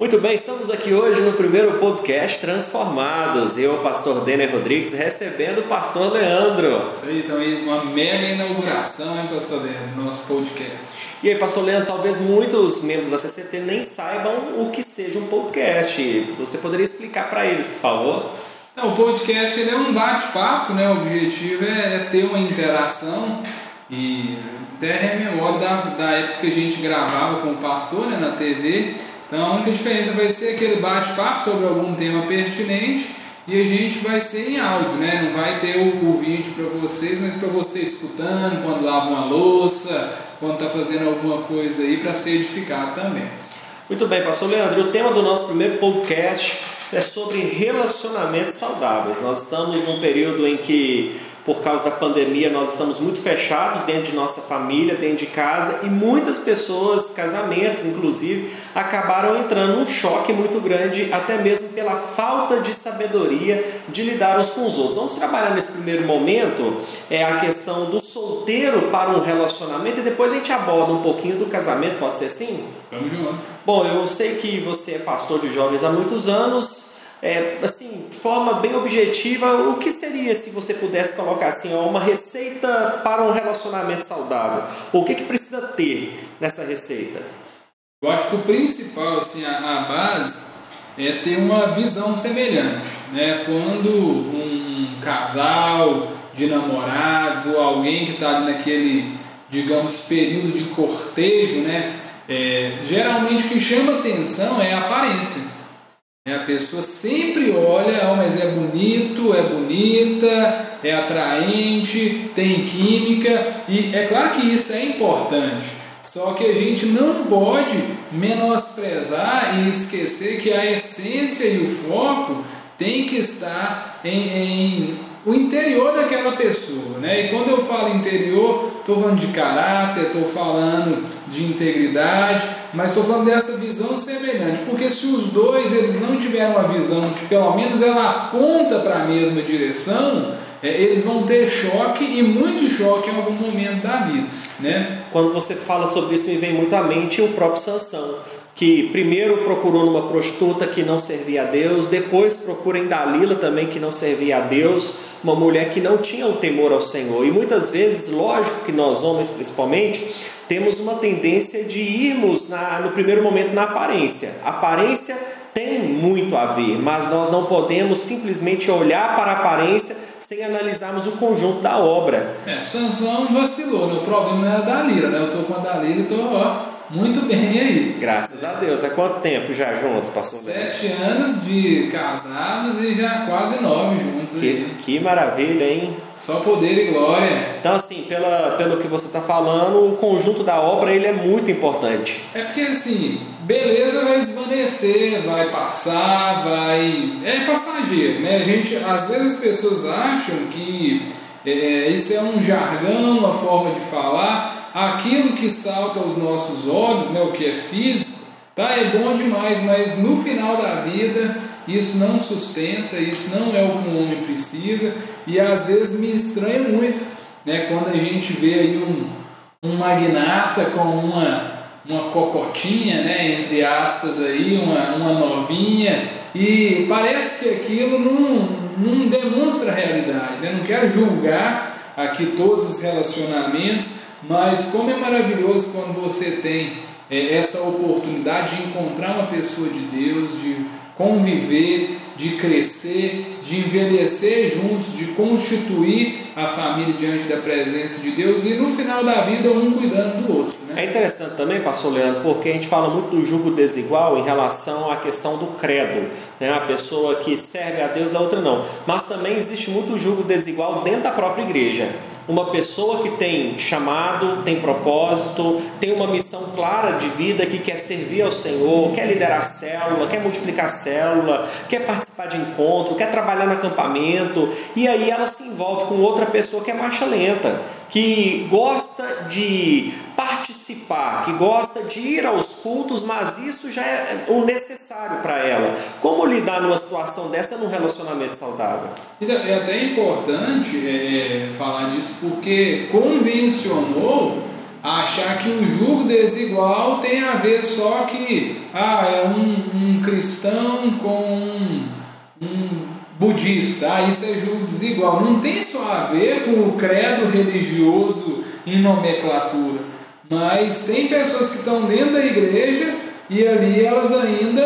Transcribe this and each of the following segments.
Muito bem, estamos aqui hoje no primeiro podcast Transformados. Eu, pastor Denner Rodrigues, recebendo o pastor Leandro. Isso aí, então aí uma mega inauguração, hein, pastor Denner, do nosso podcast. E aí, pastor Leandro, talvez muitos membros da CCT nem saibam o que seja um podcast. Você poderia explicar para eles, por favor? Não, o podcast é um bate-papo, né? O objetivo é, é ter uma interação e até rememoro da, da época que a gente gravava com o pastor né, na TV então a única diferença vai ser aquele bate-papo sobre algum tema pertinente e a gente vai ser em áudio, né? Não vai ter o, o vídeo para vocês, mas para você escutando quando lava uma louça, quando está fazendo alguma coisa aí para ser edificado também. Muito bem, pastor Leandro. O tema do nosso primeiro podcast é sobre relacionamentos saudáveis. Nós estamos num período em que por causa da pandemia, nós estamos muito fechados dentro de nossa família, dentro de casa, e muitas pessoas, casamentos inclusive, acabaram entrando num choque muito grande, até mesmo pela falta de sabedoria de lidar uns com os outros. Vamos trabalhar nesse primeiro momento é a questão do solteiro para um relacionamento e depois a gente aborda um pouquinho do casamento, pode ser assim? Vamos junto. Bom, eu sei que você é pastor de jovens há muitos anos é, assim, de forma bem objetiva, o que seria se você pudesse colocar assim, uma receita para um relacionamento saudável? O que, que precisa ter nessa receita? Eu acho que o principal, assim, a, a base é ter uma visão semelhante. Né? Quando um casal de namorados ou alguém que está naquele, digamos, período de cortejo, né? É, geralmente o que chama atenção é a aparência. A pessoa sempre olha, oh, mas é bonito, é bonita, é atraente, tem química, e é claro que isso é importante. Só que a gente não pode menosprezar e esquecer que a essência e o foco tem que estar em, em o interior daquela pessoa. Né? E quando eu falo interior, estou falando de caráter, estou falando de integridade, mas estou falando dessa visão semelhante, porque se os dois eles não tiverem uma visão que pelo menos ela aponta para a mesma direção, é, eles vão ter choque e muito choque em algum momento da vida. Né? Quando você fala sobre isso, me vem muito à mente o próprio Sansão que primeiro procurou numa prostituta que não servia a Deus, depois procura em Dalila também que não servia a Deus, uma mulher que não tinha o temor ao Senhor. E muitas vezes, lógico que nós homens principalmente, temos uma tendência de irmos na, no primeiro momento na aparência. Aparência tem muito a ver, mas nós não podemos simplesmente olhar para a aparência sem analisarmos o conjunto da obra. É, Sansão vacilou, né? o problema não era da Lira, né? Eu estou com a Dalila e estou, ó muito bem aí. Graças a Deus. Há quanto tempo já juntos, pastor? Sete anos de casados e já quase nove juntos que, aí. Que maravilha, hein? Só poder e glória. Então, assim, pela, pelo que você está falando, o conjunto da obra ele é muito importante. É porque, assim, beleza vai esvanecer, vai passar, vai... É passageiro, né? A gente, às vezes as pessoas acham que é, isso é um jargão, uma forma de falar aquilo que salta aos nossos olhos, né, o que é físico, tá, é bom demais, mas no final da vida isso não sustenta, isso não é o que um homem precisa, e às vezes me estranha muito né, quando a gente vê aí um, um magnata com uma, uma cocotinha, né, entre aspas, aí, uma, uma novinha, e parece que aquilo não, não demonstra a realidade. Né? Não quero julgar aqui todos os relacionamentos, mas como é maravilhoso quando você tem é, essa oportunidade de encontrar uma pessoa de Deus, de conviver, de crescer, de envelhecer juntos, de constituir a família diante da presença de Deus e no final da vida um cuidando do outro. Né? É interessante também, pastor Leandro, porque a gente fala muito do jugo desigual em relação à questão do credo. Né? A pessoa que serve a Deus, a outra não. Mas também existe muito jugo desigual dentro da própria igreja uma pessoa que tem chamado, tem propósito, tem uma missão clara de vida que quer servir ao Senhor, quer liderar célula, quer multiplicar célula, quer participar de encontro, quer trabalhar no acampamento, e aí ela se envolve com outra pessoa que é marcha lenta, que gosta de participar, que gosta de ir aos cultos, mas isso já é o necessário para ela. Como lidar numa situação dessa num relacionamento saudável? Então, é até importante é, falar disso porque convencionou achar que o jugo desigual tem a ver só que ah, é um, um cristão com um, um budista, ah, isso é julgo desigual. Não tem só a ver com o credo religioso em nomenclatura, mas tem pessoas que estão dentro da igreja e ali elas ainda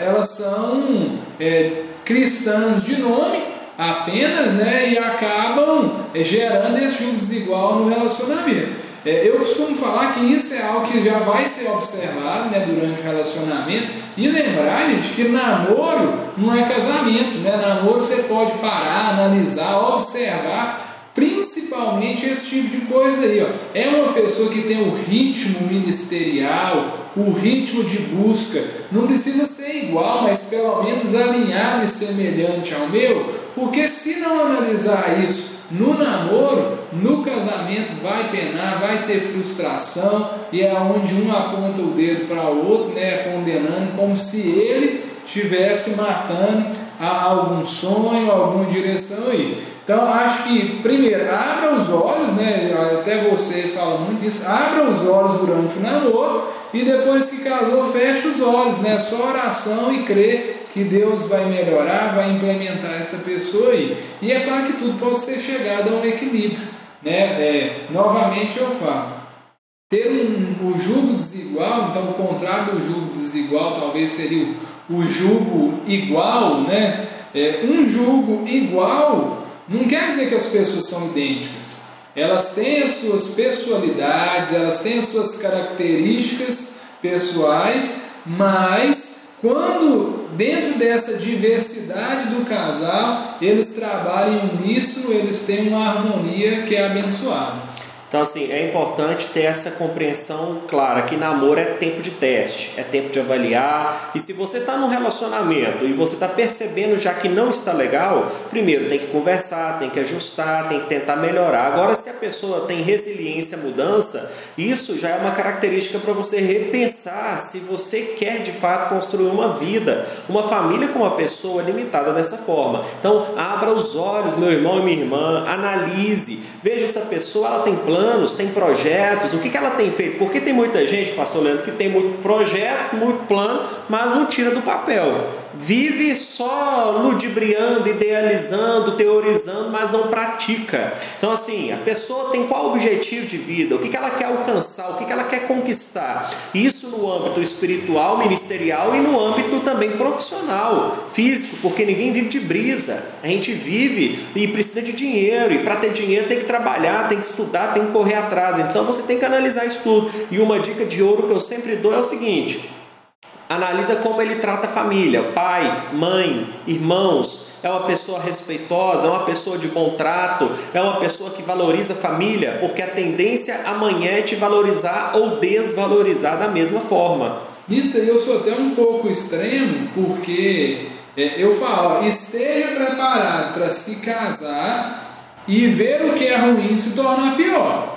elas são é, cristãs de nome apenas, né, e acabam é, gerando esse julgo desigual no relacionamento. É, eu costumo falar que isso é algo que já vai ser observado né, durante o relacionamento e lembrar, gente, que namoro não é casamento, né? Namoro você pode parar, analisar, observar, principalmente esse tipo de coisa aí. Ó. É uma pessoa que tem o ritmo ministerial, o ritmo de busca, não precisa ser igual, mas pelo menos alinhado e semelhante ao meu, porque se não analisar isso no namoro, no casamento vai penar, vai ter frustração e é onde um aponta o dedo para o outro, né, condenando como se ele estivesse matando algum sonho, alguma direção aí. Então acho que primeiro abra os olhos, né? Até você fala muito isso, abra os olhos durante o namoro e depois que casou, fecha os olhos, né? Só oração e crer que Deus vai melhorar, vai implementar essa pessoa aí. E é claro que tudo pode ser chegado a um equilíbrio. Né? É, novamente eu falo, ter um, o jugo desigual, então o contrário do jugo desigual talvez seria o, o jugo igual, né? É, um jugo igual não quer dizer que as pessoas são idênticas. Elas têm as suas pessoalidades, elas têm as suas características pessoais, mas quando dentro dessa diversidade do casal, eles trabalham nisso, eles têm uma harmonia que é abençoada. Então, assim, é importante ter essa compreensão clara que namoro é tempo de teste, é tempo de avaliar. E se você está num relacionamento e você está percebendo já que não está legal, primeiro tem que conversar, tem que ajustar, tem que tentar melhorar. Agora, se a pessoa tem resiliência, mudança, isso já é uma característica para você repensar se você quer de fato construir uma vida, uma família com uma pessoa limitada dessa forma. Então, abra os olhos, meu irmão e minha irmã, analise, veja essa pessoa, ela tem planos planos, tem projetos, o que, que ela tem feito? Porque tem muita gente, pastor Leandro, que tem muito projeto, muito plano, mas não tira do papel. Vive só ludibriando, idealizando, teorizando, mas não pratica. Então, assim, a pessoa tem qual objetivo de vida, o que, ela quer alcançar, o que ela quer conquistar. Isso no âmbito espiritual, ministerial e no âmbito também profissional, físico, porque ninguém vive de brisa. A gente vive e precisa de dinheiro, e para ter dinheiro tem que trabalhar, tem que estudar, tem que correr atrás. Então você tem que analisar isso tudo. E uma dica de ouro que eu sempre dou é o seguinte: analisa como ele trata a família, pai, mãe, irmãos. É uma pessoa respeitosa, é uma pessoa de bom trato, é uma pessoa que valoriza a família, porque a tendência amanhã é te valorizar ou desvalorizar da mesma forma. Nisso eu sou até um pouco extremo, porque é, eu falo, esteja preparado para se casar e ver o que é ruim se tornar pior.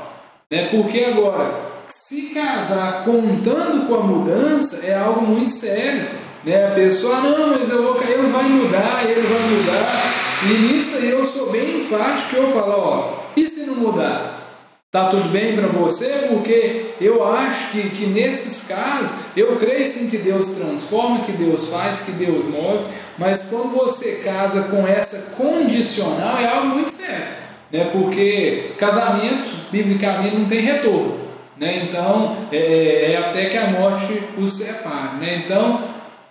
Né? Porque agora, se casar contando com a mudança é algo muito sério. Né? A pessoa, não, mas eu vou cair, ele vai mudar, ele vai mudar. E nisso aí eu sou bem enfático eu falo, ó, e se não mudar? Tá tudo bem para você? Porque eu acho que, que nesses casos, eu creio sim que Deus transforma, que Deus faz, que Deus move, mas quando você casa com essa condicional é algo muito sério né? porque casamento, biblicamente, não tem retorno. Né? Então, é, é até que a morte os separe. Né? Então,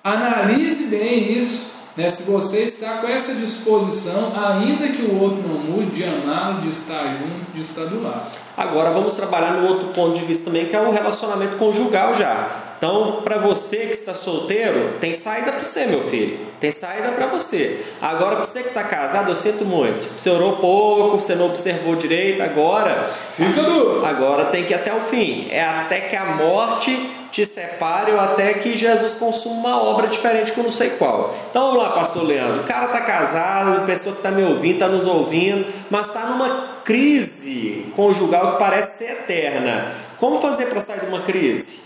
analise bem isso. Né? Se você está com essa disposição, ainda que o outro não mude, de amá-lo, de estar junto, de estar do lado. Agora vamos trabalhar no outro ponto de vista também, que é o relacionamento conjugal já. Então, para você que está solteiro, tem saída para você, meu filho. Tem saída para você. Agora, para você que está casado, eu sinto muito. Você orou pouco, você não observou direito. Agora, fica duro. Agora tem que ir até o fim. É até que a morte te separe ou até que Jesus consuma uma obra diferente que eu não sei qual. Então vamos lá, pastor Leandro. O cara está casado, a pessoa que está me ouvindo, está nos ouvindo, mas está numa crise conjugal que parece ser eterna. Como fazer para sair de uma crise?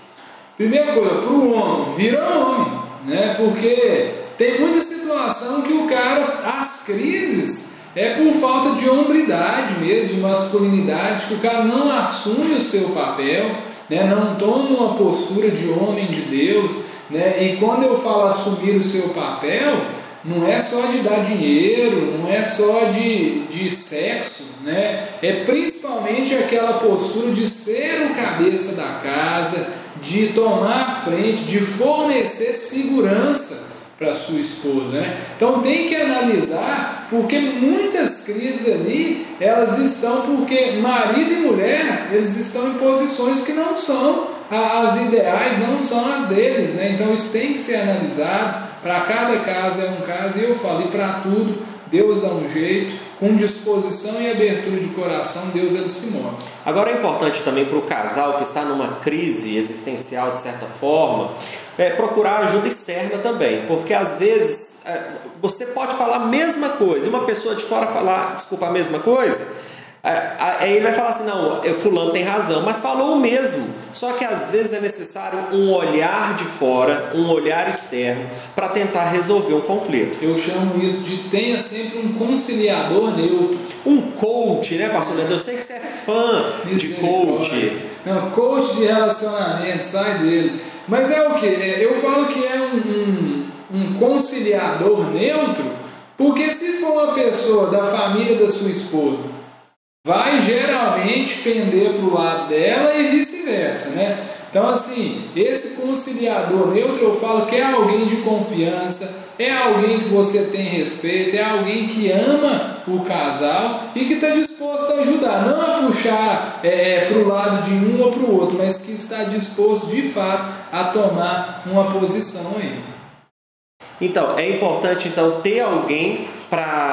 Primeira coisa, para o homem, vira homem, né? Porque tem muita situação que o cara, as crises, é por falta de hombridade mesmo, de masculinidade, que o cara não assume o seu papel, né? não toma uma postura de homem de Deus, Né? E quando eu falo assumir o seu papel, não é só de dar dinheiro, não é só de, de sexo, né? é principalmente aquela postura de ser o cabeça da casa, de tomar frente, de fornecer segurança para sua esposa, né? Então tem que analisar, porque muitas crises ali, elas estão porque marido e mulher, eles estão em posições que não são as ideais, não são as deles, né? Então isso tem que ser analisado, para cada caso é um caso, e eu falei para tudo, Deus dá um jeito, com disposição e abertura de coração, Deus ele se move. Agora é importante também para o casal que está numa crise existencial de certa forma, é, procurar ajuda externa também, porque às vezes é, você pode falar a mesma coisa e uma pessoa de fora falar, desculpa, a mesma coisa Aí ele vai falar assim: não, fulano tem razão, mas falou o mesmo. Só que às vezes é necessário um olhar de fora, um olhar externo, para tentar resolver um conflito. Eu chamo isso de tenha sempre um conciliador neutro. Um coach, né, pastor Leandro? Eu sei que você é fã de coach. Não, coach de relacionamento, sai dele. Mas é o que? É, eu falo que é um, um, um conciliador neutro, porque se for uma pessoa da família da sua esposa vai geralmente pender para o lado dela e vice-versa, né? Então, assim, esse conciliador neutro eu falo que é alguém de confiança, é alguém que você tem respeito, é alguém que ama o casal e que está disposto a ajudar, não a puxar é, é para o lado de um ou para o outro, mas que está disposto de fato a tomar uma posição aí. Então, é importante então ter alguém para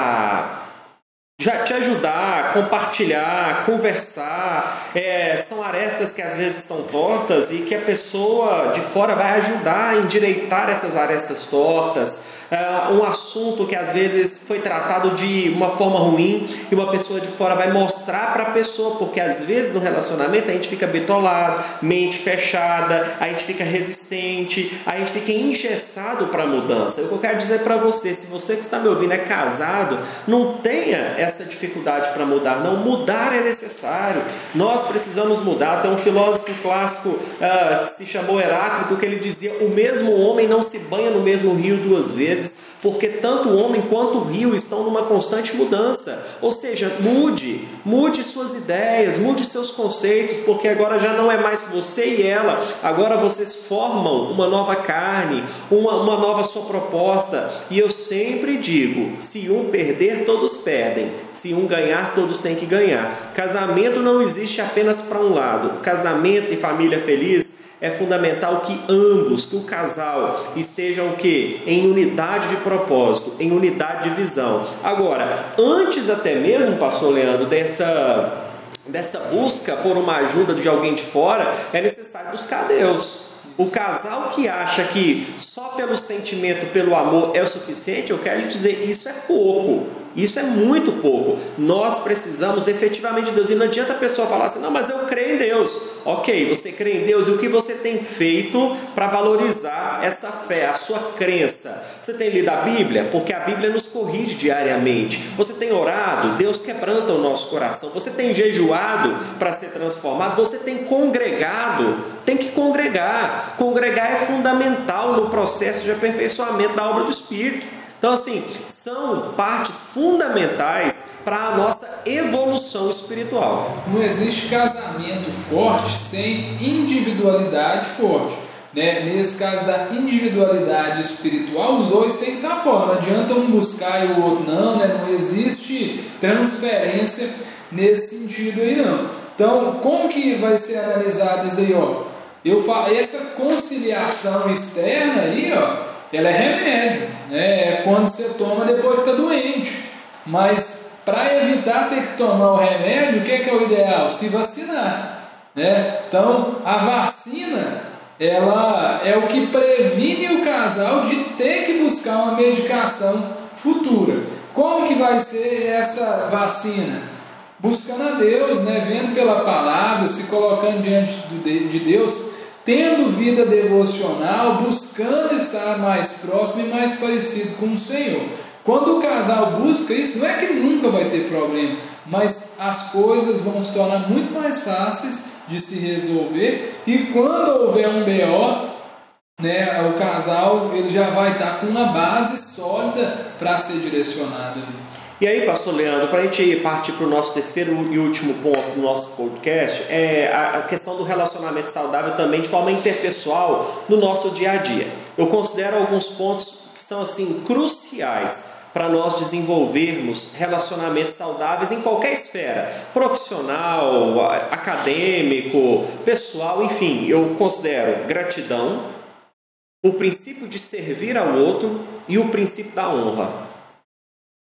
já te ajudar, compartilhar, conversar. É, são arestas que às vezes estão tortas e que a pessoa de fora vai ajudar a endireitar essas arestas tortas uh, um assunto que às vezes foi tratado de uma forma ruim e uma pessoa de fora vai mostrar para a pessoa, porque às vezes no relacionamento a gente fica bitolado, mente fechada, a gente fica resistente, a gente fica engessado para a mudança. O que eu quero dizer para você, se você que está me ouvindo é casado, não tenha essa dificuldade para mudar, não, mudar é necessário, nós precisamos mudar. Tem um filósofo clássico uh, que se chamou Heráclito que ele dizia: o mesmo homem não se banha no mesmo rio duas vezes vezes, porque tanto o homem quanto o rio estão numa constante mudança. Ou seja, mude, mude suas ideias, mude seus conceitos, porque agora já não é mais você e ela, agora vocês formam uma nova carne, uma, uma nova sua proposta. E eu sempre digo: se um perder, todos perdem, se um ganhar, todos têm que ganhar. Casamento não existe apenas para um lado, casamento e família feliz é fundamental que ambos, que o casal estejam o quê? Em unidade de propósito, em unidade de visão. Agora, antes até mesmo, pastor Leandro, dessa dessa busca por uma ajuda de alguém de fora, é necessário buscar Deus. O casal que acha que só pelo sentimento, pelo amor é o suficiente, eu quero lhe dizer, isso é pouco. Isso é muito pouco. Nós precisamos efetivamente de Deus. E não adianta a pessoa falar assim: não, mas eu creio em Deus. Ok, você crê em Deus e o que você tem feito para valorizar essa fé, a sua crença? Você tem lido a Bíblia? Porque a Bíblia nos corrige diariamente. Você tem orado? Deus quebranta o nosso coração. Você tem jejuado para ser transformado? Você tem congregado? Tem que congregar. Congregar é fundamental no processo de aperfeiçoamento da obra do Espírito. Então, assim, são partes fundamentais para a nossa evolução espiritual. Não existe casamento forte sem individualidade forte. Né? Nesse caso da individualidade espiritual, os dois têm que estar fora. Não adianta um buscar e o outro não, né? não existe transferência nesse sentido aí não. Então, como que vai ser analisado isso daí? Ó? Eu falo, essa conciliação externa aí, ó, ela é remédio, né? é quando você toma depois fica doente. Mas para evitar ter que tomar o remédio, o que é, que é o ideal? Se vacinar. Né? Então a vacina ela é o que previne o casal de ter que buscar uma medicação futura. Como que vai ser essa vacina? Buscando a Deus, né? vendo pela palavra, se colocando diante de Deus, tendo vida devocional, buscando estar mais próximo e mais parecido com o Senhor. Quando o casal busca isso, não é que nunca vai ter problema, mas as coisas vão se tornar muito mais fáceis de se resolver e quando houver um BO, né, o casal ele já vai estar com uma base sólida para ser direcionado. E aí, pastor Leandro, para a gente partir para o nosso terceiro e último ponto do nosso podcast, é a questão do relacionamento saudável também de forma interpessoal no nosso dia a dia. Eu considero alguns pontos que são assim cruciais para nós desenvolvermos relacionamentos saudáveis em qualquer esfera, profissional, acadêmico, pessoal, enfim, eu considero gratidão, o princípio de servir ao outro e o princípio da honra.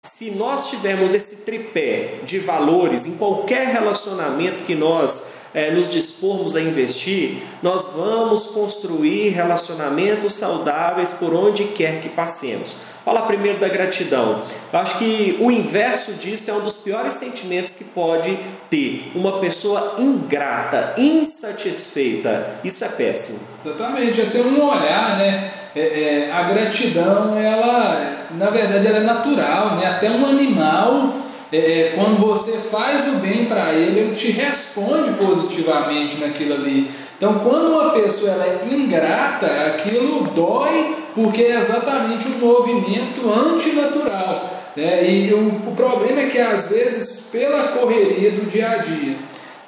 Se nós tivermos esse tripé de valores em qualquer relacionamento que nós é, nos dispormos a investir, nós vamos construir relacionamentos saudáveis por onde quer que passemos. Fala primeiro da gratidão. Eu acho que o inverso disso é um dos piores sentimentos que pode ter. Uma pessoa ingrata, insatisfeita. Isso é péssimo. Exatamente. Até um olhar, né? É, é, a gratidão, ela, na verdade, ela é natural, né? Até um animal é, quando você faz o bem para ele, ele te responde positivamente naquilo ali. Então, quando uma pessoa ela é ingrata, aquilo dói porque é exatamente um movimento antinatural. Né? E o, o problema é que às vezes, pela correria do dia a dia,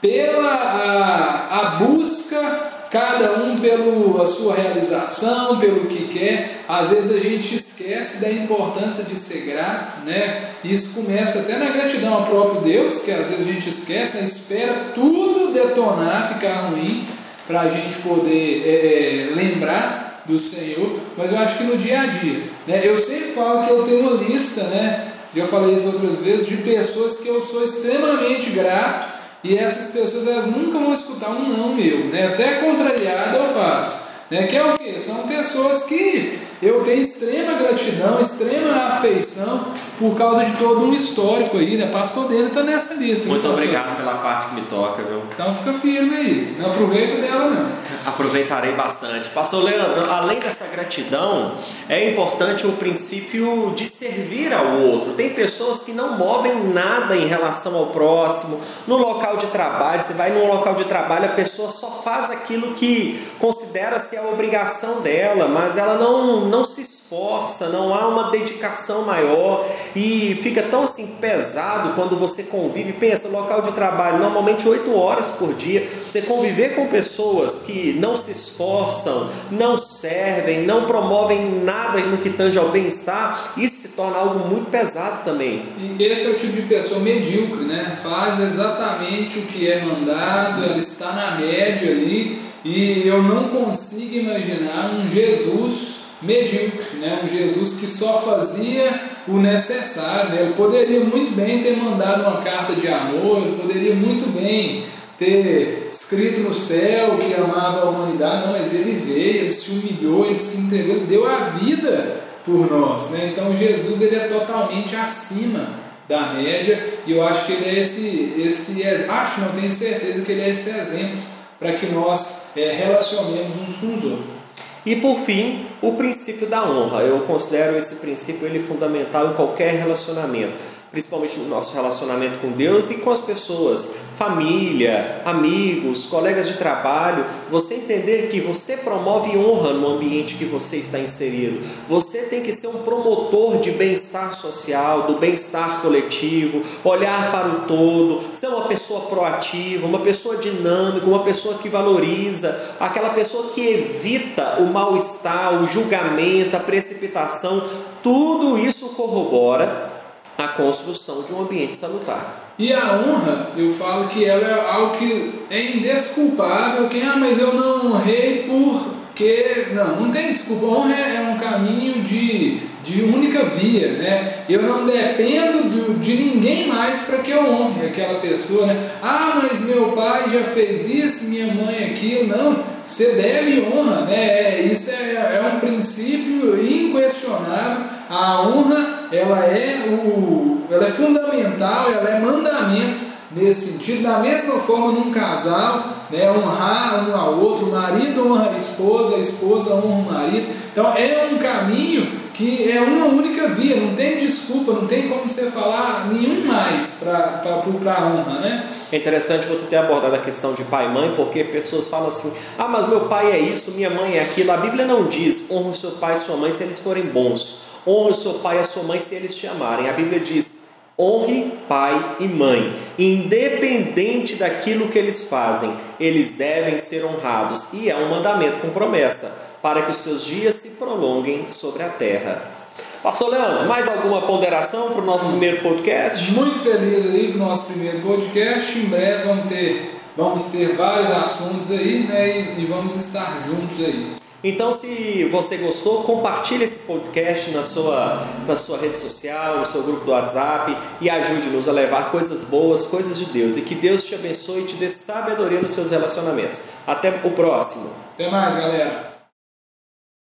pela a, a busca cada um pela sua realização, pelo que quer. Às vezes a gente esquece da importância de ser grato, né? Isso começa até na gratidão ao próprio Deus, que às vezes a gente esquece, né? espera tudo detonar, ficar ruim, para a gente poder é, é, lembrar do Senhor. Mas eu acho que no dia a dia, né? Eu sempre falo que eu tenho uma lista, né? Já falei isso outras vezes, de pessoas que eu sou extremamente grato e essas pessoas elas nunca vão escutar um não meu, né? Até contrariado eu faço. Né? Que é o que? São pessoas que eu tenho extrema gratidão, extrema afeição por causa de todo um histórico aí, né? Pastor dele está nessa lista. Muito obrigado pela parte que me toca, viu? Então fica firme aí, não aproveita dela não. Aproveitarei bastante. Pastor Leandro, além dessa gratidão, é importante o princípio de servir ao outro. Tem pessoas que não movem nada em relação ao próximo. No local de trabalho, você vai num local de trabalho, a pessoa só faz aquilo que considera ser a obrigação dela, mas ela não, não se esforça, não há uma dedicação maior e fica tão assim pesado quando você convive. Pensa, local de trabalho, normalmente 8 horas por dia, você conviver com pessoas que não se esforçam, não servem, não promovem nada no que tange ao bem-estar, isso se torna algo muito pesado também. E esse é o tipo de pessoa medíocre, né? Faz exatamente o que é mandado, ela está na média ali, e eu não consigo imaginar um Jesus medíocre, né? um Jesus que só fazia o necessário. Né? Ele poderia muito bem ter mandado uma carta de amor, ele poderia muito bem ter escrito no céu que amava a humanidade, não, mas ele veio, ele se humilhou, ele se entregou, ele deu a vida por nós. Né? Então Jesus ele é totalmente acima da média e eu acho que ele é esse, esse acho, não tenho certeza que ele é esse exemplo para que nós é, relacionemos uns com os outros. E por fim, o princípio da honra. Eu considero esse princípio ele fundamental em qualquer relacionamento principalmente no nosso relacionamento com Deus e com as pessoas, família, amigos, colegas de trabalho, você entender que você promove honra no ambiente que você está inserido. Você tem que ser um promotor de bem-estar social, do bem-estar coletivo, olhar para o todo, ser uma pessoa proativa, uma pessoa dinâmica, uma pessoa que valoriza, aquela pessoa que evita o mal-estar, o julgamento, a precipitação. Tudo isso corrobora a construção de um ambiente salutar. E a honra, eu falo que ela é algo que é indesculpável. Quem, ah, mas eu não honrei porque. Não, não tem desculpa. Honra é um caminho de, de única via, né? Eu não dependo do, de ninguém mais para que eu honre aquela pessoa, né? Ah, mas meu pai já fez isso, minha mãe aquilo. Não, você deve honra, né? É, isso é, é um princípio inquestionável. A honra ela é, o, ela é fundamental, ela é mandamento nesse sentido. Da mesma forma, num casal, né, honrar um ao outro, o marido honra a esposa, a esposa honra o marido. Então, é um caminho que é uma única via, não tem desculpa, não tem como você falar nenhum mais para a honra, né? É interessante você ter abordado a questão de pai e mãe, porque pessoas falam assim: ah, mas meu pai é isso, minha mãe é aquilo. A Bíblia não diz honra o seu pai e sua mãe se eles forem bons, honra o seu pai e a sua mãe se eles te amarem. A Bíblia diz: honre pai e mãe, independente daquilo que eles fazem, eles devem ser honrados, e é um mandamento com promessa para que os seus dias se prolonguem sobre a terra. Pastor Leandro, mais alguma ponderação para o nosso primeiro podcast? Muito feliz aí com o nosso primeiro podcast. Em breve vamos ter, vamos ter vários assuntos aí, né? E, e vamos estar juntos aí. Então, se você gostou, compartilhe esse podcast na sua, na sua rede social, no seu grupo do WhatsApp e ajude-nos a levar coisas boas, coisas de Deus. E que Deus te abençoe e te dê sabedoria nos seus relacionamentos. Até o próximo. Até mais, galera.